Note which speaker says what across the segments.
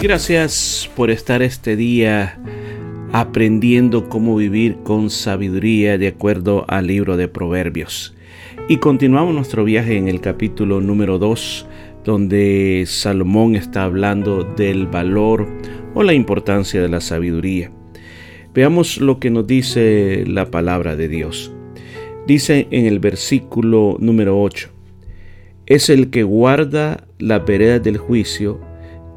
Speaker 1: Gracias por estar este día aprendiendo cómo vivir con sabiduría de acuerdo al libro de Proverbios. Y continuamos nuestro viaje en el capítulo número 2, donde Salomón está hablando del valor o la importancia de la sabiduría. Veamos lo que nos dice la palabra de Dios. Dice en el versículo número 8, es el que guarda la vereda del juicio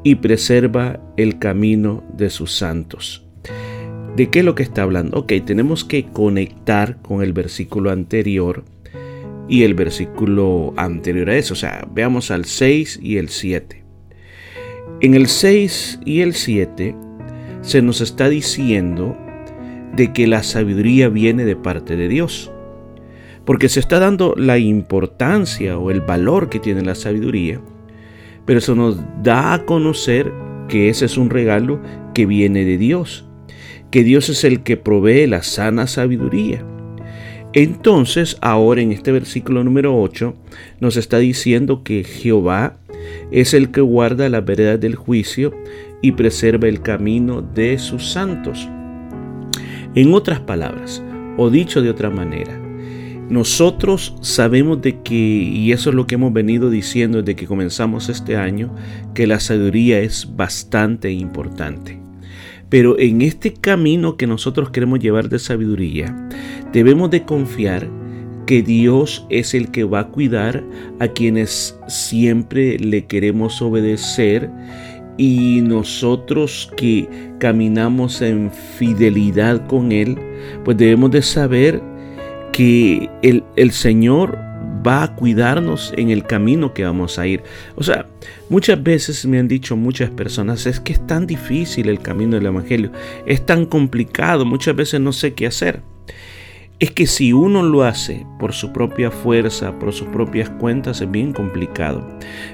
Speaker 1: y preserva el camino de sus santos. ¿De qué es lo que está hablando? Ok, tenemos que conectar con el versículo anterior y el versículo anterior a eso. O sea, veamos al 6 y el 7. En el 6 y el 7 se nos está diciendo de que la sabiduría viene de parte de Dios. Porque se está dando la importancia o el valor que tiene la sabiduría. Pero eso nos da a conocer que ese es un regalo que viene de Dios. Que Dios es el que provee la sana sabiduría. Entonces, ahora en este versículo número 8, nos está diciendo que Jehová es el que guarda la vereda del juicio y preserva el camino de sus santos. En otras palabras, o dicho de otra manera, nosotros sabemos de que, y eso es lo que hemos venido diciendo desde que comenzamos este año, que la sabiduría es bastante importante. Pero en este camino que nosotros queremos llevar de sabiduría, debemos de confiar que Dios es el que va a cuidar a quienes siempre le queremos obedecer y nosotros que caminamos en fidelidad con Él, pues debemos de saber que el, el Señor va a cuidarnos en el camino que vamos a ir. O sea, muchas veces me han dicho muchas personas, es que es tan difícil el camino del Evangelio, es tan complicado, muchas veces no sé qué hacer es que si uno lo hace por su propia fuerza, por sus propias cuentas, es bien complicado.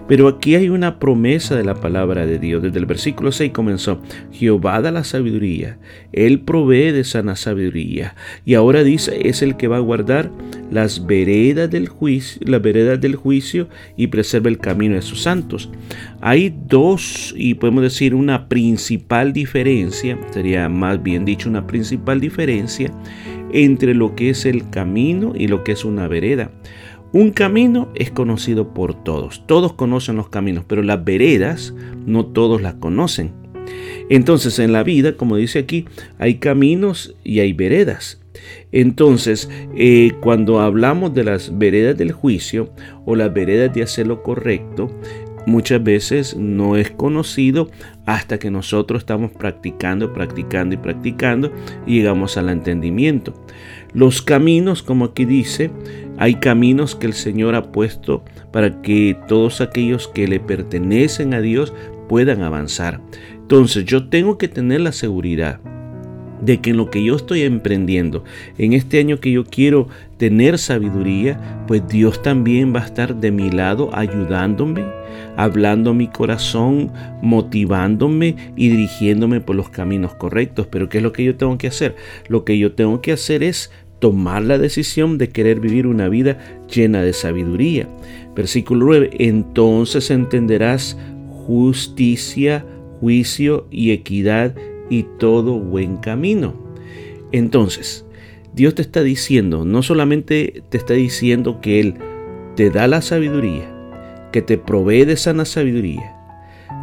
Speaker 1: Pero aquí hay una promesa de la palabra de Dios. Desde el versículo 6 comenzó, Jehová da la sabiduría, Él provee de sana sabiduría. Y ahora dice, es el que va a guardar las veredas del juicio, las veredas del juicio y preserva el camino de sus santos. Hay dos, y podemos decir una principal diferencia, sería más bien dicho una principal diferencia entre lo que es el camino y lo que es una vereda. Un camino es conocido por todos, todos conocen los caminos, pero las veredas no todos las conocen. Entonces en la vida, como dice aquí, hay caminos y hay veredas. Entonces, eh, cuando hablamos de las veredas del juicio o las veredas de hacer lo correcto, muchas veces no es conocido hasta que nosotros estamos practicando, practicando y practicando y llegamos al entendimiento. Los caminos, como aquí dice, hay caminos que el Señor ha puesto para que todos aquellos que le pertenecen a Dios puedan avanzar. Entonces yo tengo que tener la seguridad de que en lo que yo estoy emprendiendo, en este año que yo quiero tener sabiduría, pues Dios también va a estar de mi lado ayudándome, hablando a mi corazón, motivándome y dirigiéndome por los caminos correctos. Pero ¿qué es lo que yo tengo que hacer? Lo que yo tengo que hacer es tomar la decisión de querer vivir una vida llena de sabiduría. Versículo 9, entonces entenderás justicia, juicio y equidad y todo buen camino. Entonces, Dios te está diciendo, no solamente te está diciendo que Él te da la sabiduría, que te provee de sana sabiduría,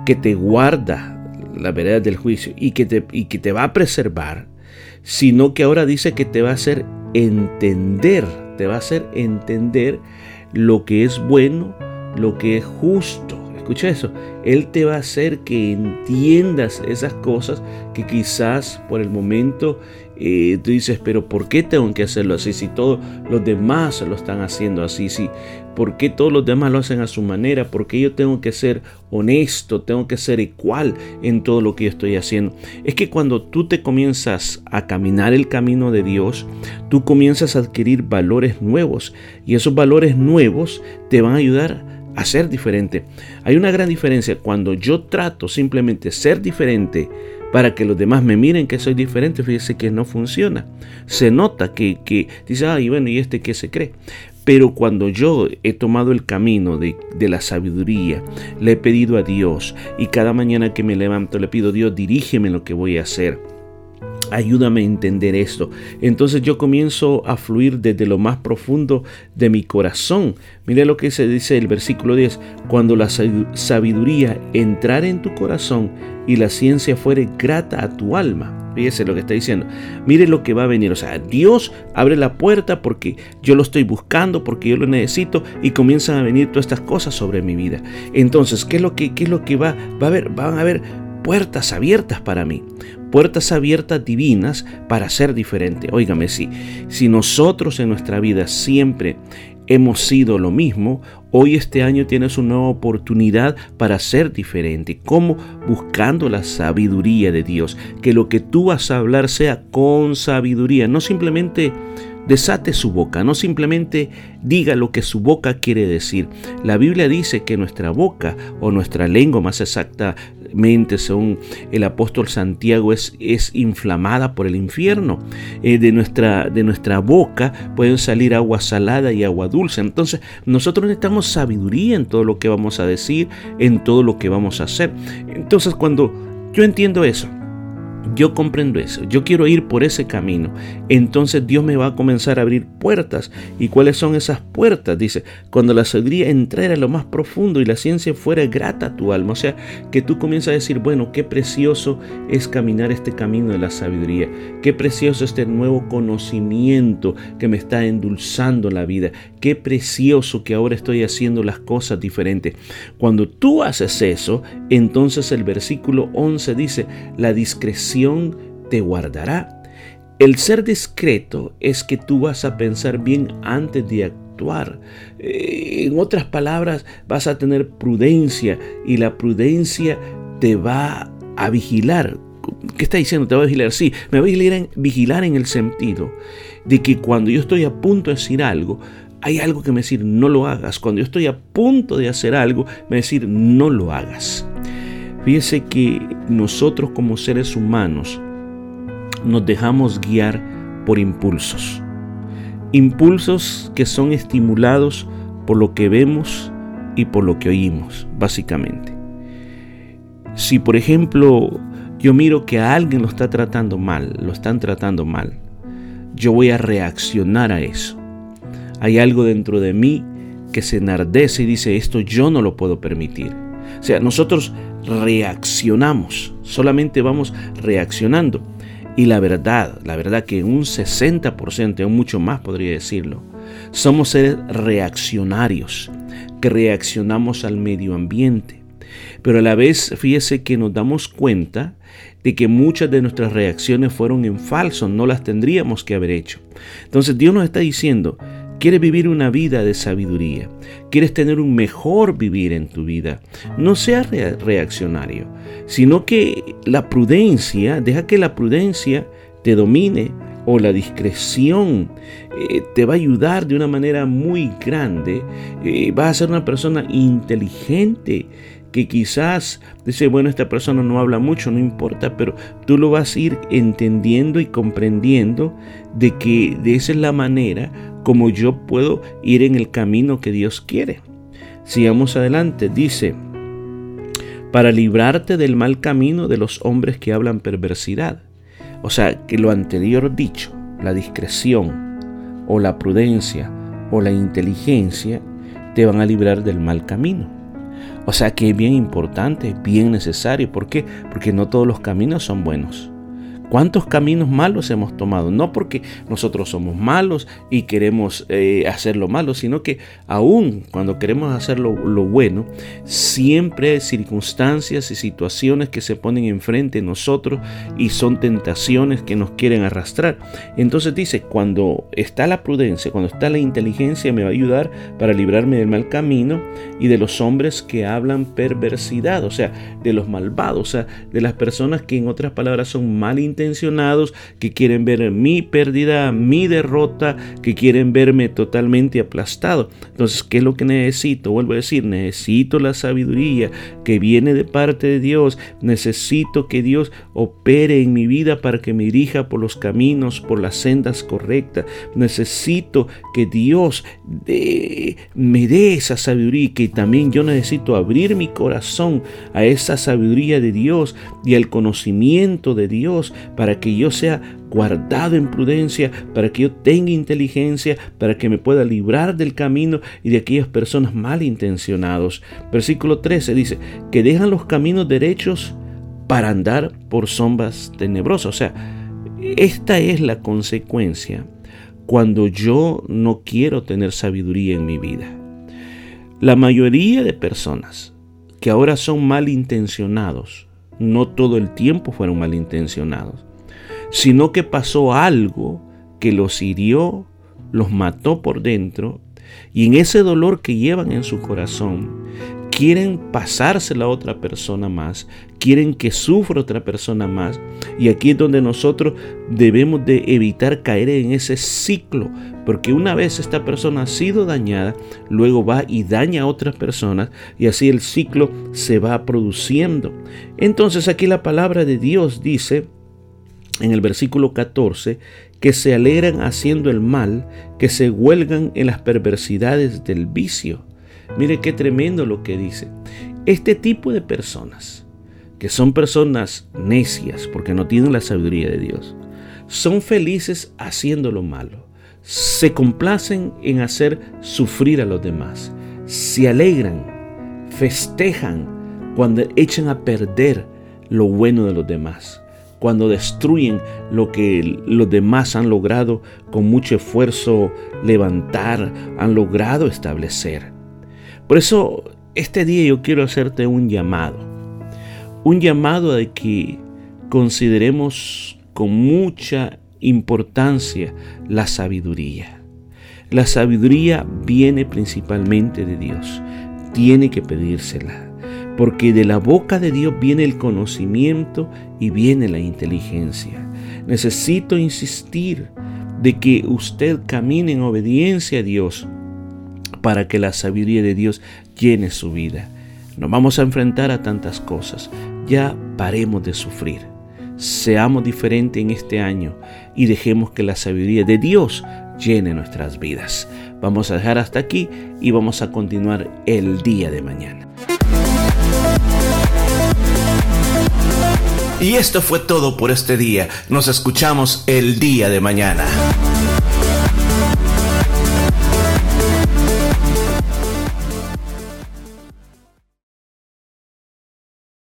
Speaker 1: que te guarda la verdad del juicio y que, te, y que te va a preservar, sino que ahora dice que te va a hacer entender, te va a hacer entender lo que es bueno, lo que es justo, Escucha eso, Él te va a hacer que entiendas esas cosas que quizás por el momento eh, tú dices, pero ¿por qué tengo que hacerlo así? Si todos los demás lo están haciendo así, si, ¿por qué todos los demás lo hacen a su manera? ¿Por qué yo tengo que ser honesto, tengo que ser igual en todo lo que yo estoy haciendo? Es que cuando tú te comienzas a caminar el camino de Dios, tú comienzas a adquirir valores nuevos y esos valores nuevos te van a ayudar a ser diferente. Hay una gran diferencia cuando yo trato simplemente ser diferente para que los demás me miren que soy diferente, fíjese que no funciona. Se nota que, que dice, ay, bueno, ¿y este qué se cree? Pero cuando yo he tomado el camino de, de, la sabiduría, le he pedido a Dios y cada mañana que me levanto le pido, Dios, dirígeme lo que voy a hacer Ayúdame a entender esto. Entonces yo comienzo a fluir desde lo más profundo de mi corazón. Mire lo que se dice el versículo 10. Cuando la sabiduría entrare en tu corazón y la ciencia fuere grata a tu alma. Fíjese lo que está diciendo. Mire lo que va a venir. O sea, Dios abre la puerta porque yo lo estoy buscando, porque yo lo necesito y comienzan a venir todas estas cosas sobre mi vida. Entonces, ¿qué es lo que, es lo que va, va a haber? Van a haber puertas abiertas para mí puertas abiertas divinas para ser diferente. Óigame, si, si nosotros en nuestra vida siempre hemos sido lo mismo, hoy este año tienes una nueva oportunidad para ser diferente. ¿Cómo? Buscando la sabiduría de Dios. Que lo que tú vas a hablar sea con sabiduría, no simplemente desate su boca, no simplemente diga lo que su boca quiere decir. La Biblia dice que nuestra boca o nuestra lengua más exactamente según el apóstol Santiago es, es inflamada por el infierno. Eh, de, nuestra, de nuestra boca pueden salir agua salada y agua dulce. Entonces nosotros necesitamos sabiduría en todo lo que vamos a decir, en todo lo que vamos a hacer. Entonces cuando yo entiendo eso, yo comprendo eso, yo quiero ir por ese camino, entonces Dios me va a comenzar a abrir puertas. ¿Y cuáles son esas puertas? Dice, cuando la sabiduría entrara a lo más profundo y la ciencia fuera grata a tu alma, o sea, que tú comienzas a decir, bueno, qué precioso es caminar este camino de la sabiduría, qué precioso este nuevo conocimiento que me está endulzando la vida, qué precioso que ahora estoy haciendo las cosas diferentes. Cuando tú haces eso, entonces el versículo 11 dice, la discreción te guardará. El ser discreto es que tú vas a pensar bien antes de actuar. Eh, en otras palabras, vas a tener prudencia y la prudencia te va a vigilar. ¿Qué está diciendo? Te va a vigilar. Sí, me va a vigilar en, vigilar en el sentido de que cuando yo estoy a punto de decir algo, hay algo que me decir no lo hagas. Cuando yo estoy a punto de hacer algo, me decir no lo hagas. Fíjese que nosotros como seres humanos nos dejamos guiar por impulsos. Impulsos que son estimulados por lo que vemos y por lo que oímos, básicamente. Si por ejemplo yo miro que a alguien lo está tratando mal, lo están tratando mal, yo voy a reaccionar a eso. Hay algo dentro de mí que se enardece y dice, esto yo no lo puedo permitir. O sea, nosotros reaccionamos, solamente vamos reaccionando. Y la verdad, la verdad que un 60%, o mucho más podría decirlo, somos seres reaccionarios, que reaccionamos al medio ambiente. Pero a la vez, fíjese que nos damos cuenta de que muchas de nuestras reacciones fueron en falso, no las tendríamos que haber hecho. Entonces Dios nos está diciendo, Quieres vivir una vida de sabiduría. Quieres tener un mejor vivir en tu vida. No seas reaccionario, sino que la prudencia, deja que la prudencia te domine o la discreción eh, te va a ayudar de una manera muy grande. Eh, vas a ser una persona inteligente que quizás dice, bueno, esta persona no habla mucho, no importa, pero tú lo vas a ir entendiendo y comprendiendo de que de esa es la manera como yo puedo ir en el camino que Dios quiere. Sigamos adelante, dice, para librarte del mal camino de los hombres que hablan perversidad. O sea, que lo anterior dicho, la discreción o la prudencia o la inteligencia, te van a librar del mal camino. O sea que es bien importante, bien necesario. ¿Por qué? Porque no todos los caminos son buenos. ¿Cuántos caminos malos hemos tomado? No porque nosotros somos malos y queremos eh, hacer lo malo, sino que aún cuando queremos hacer lo, bueno, siempre hay circunstancias y situaciones que se ponen enfrente de nosotros y son tentaciones que nos quieren arrastrar. Entonces dice, cuando está la prudencia, cuando está la inteligencia, me va a ayudar para librarme del mal camino y de los hombres que hablan perversidad, o sea, de los malvados, o sea, de las personas que en otras palabras son mal que quieren ver mi pérdida, mi derrota, que quieren verme totalmente aplastado. Entonces, ¿qué es lo que necesito? Vuelvo a decir, necesito la sabiduría que viene de parte de Dios. Necesito que Dios opere en mi vida para que me dirija por los caminos, por las sendas correctas. Necesito que Dios me dé esa sabiduría y que también yo necesito abrir mi corazón a esa sabiduría de Dios y al conocimiento de Dios para que yo sea guardado en prudencia, para que yo tenga inteligencia, para que me pueda librar del camino y de aquellas personas malintencionados. Versículo 13 dice, que dejan los caminos derechos para andar por sombras tenebrosas. O sea, esta es la consecuencia cuando yo no quiero tener sabiduría en mi vida. La mayoría de personas que ahora son malintencionados, no todo el tiempo fueron malintencionados, sino que pasó algo que los hirió, los mató por dentro, y en ese dolor que llevan en su corazón, quieren pasársela a otra persona más, quieren que sufra otra persona más. Y aquí es donde nosotros debemos de evitar caer en ese ciclo, porque una vez esta persona ha sido dañada, luego va y daña a otras personas y así el ciclo se va produciendo. Entonces aquí la palabra de Dios dice en el versículo 14 que se alegran haciendo el mal, que se huelgan en las perversidades del vicio. Mire qué tremendo lo que dice. Este tipo de personas, que son personas necias porque no tienen la sabiduría de Dios, son felices haciendo lo malo. Se complacen en hacer sufrir a los demás. Se alegran, festejan cuando echan a perder lo bueno de los demás cuando destruyen lo que los demás han logrado con mucho esfuerzo levantar, han logrado establecer. Por eso este día yo quiero hacerte un llamado. Un llamado de que consideremos con mucha importancia la sabiduría. La sabiduría viene principalmente de Dios. Tiene que pedírsela. Porque de la boca de Dios viene el conocimiento y viene la inteligencia. Necesito insistir de que usted camine en obediencia a Dios para que la sabiduría de Dios llene su vida. Nos vamos a enfrentar a tantas cosas. Ya paremos de sufrir. Seamos diferentes en este año y dejemos que la sabiduría de Dios llene nuestras vidas. Vamos a dejar hasta aquí y vamos a continuar el día de mañana.
Speaker 2: Y esto fue todo por este día. Nos escuchamos el día de mañana.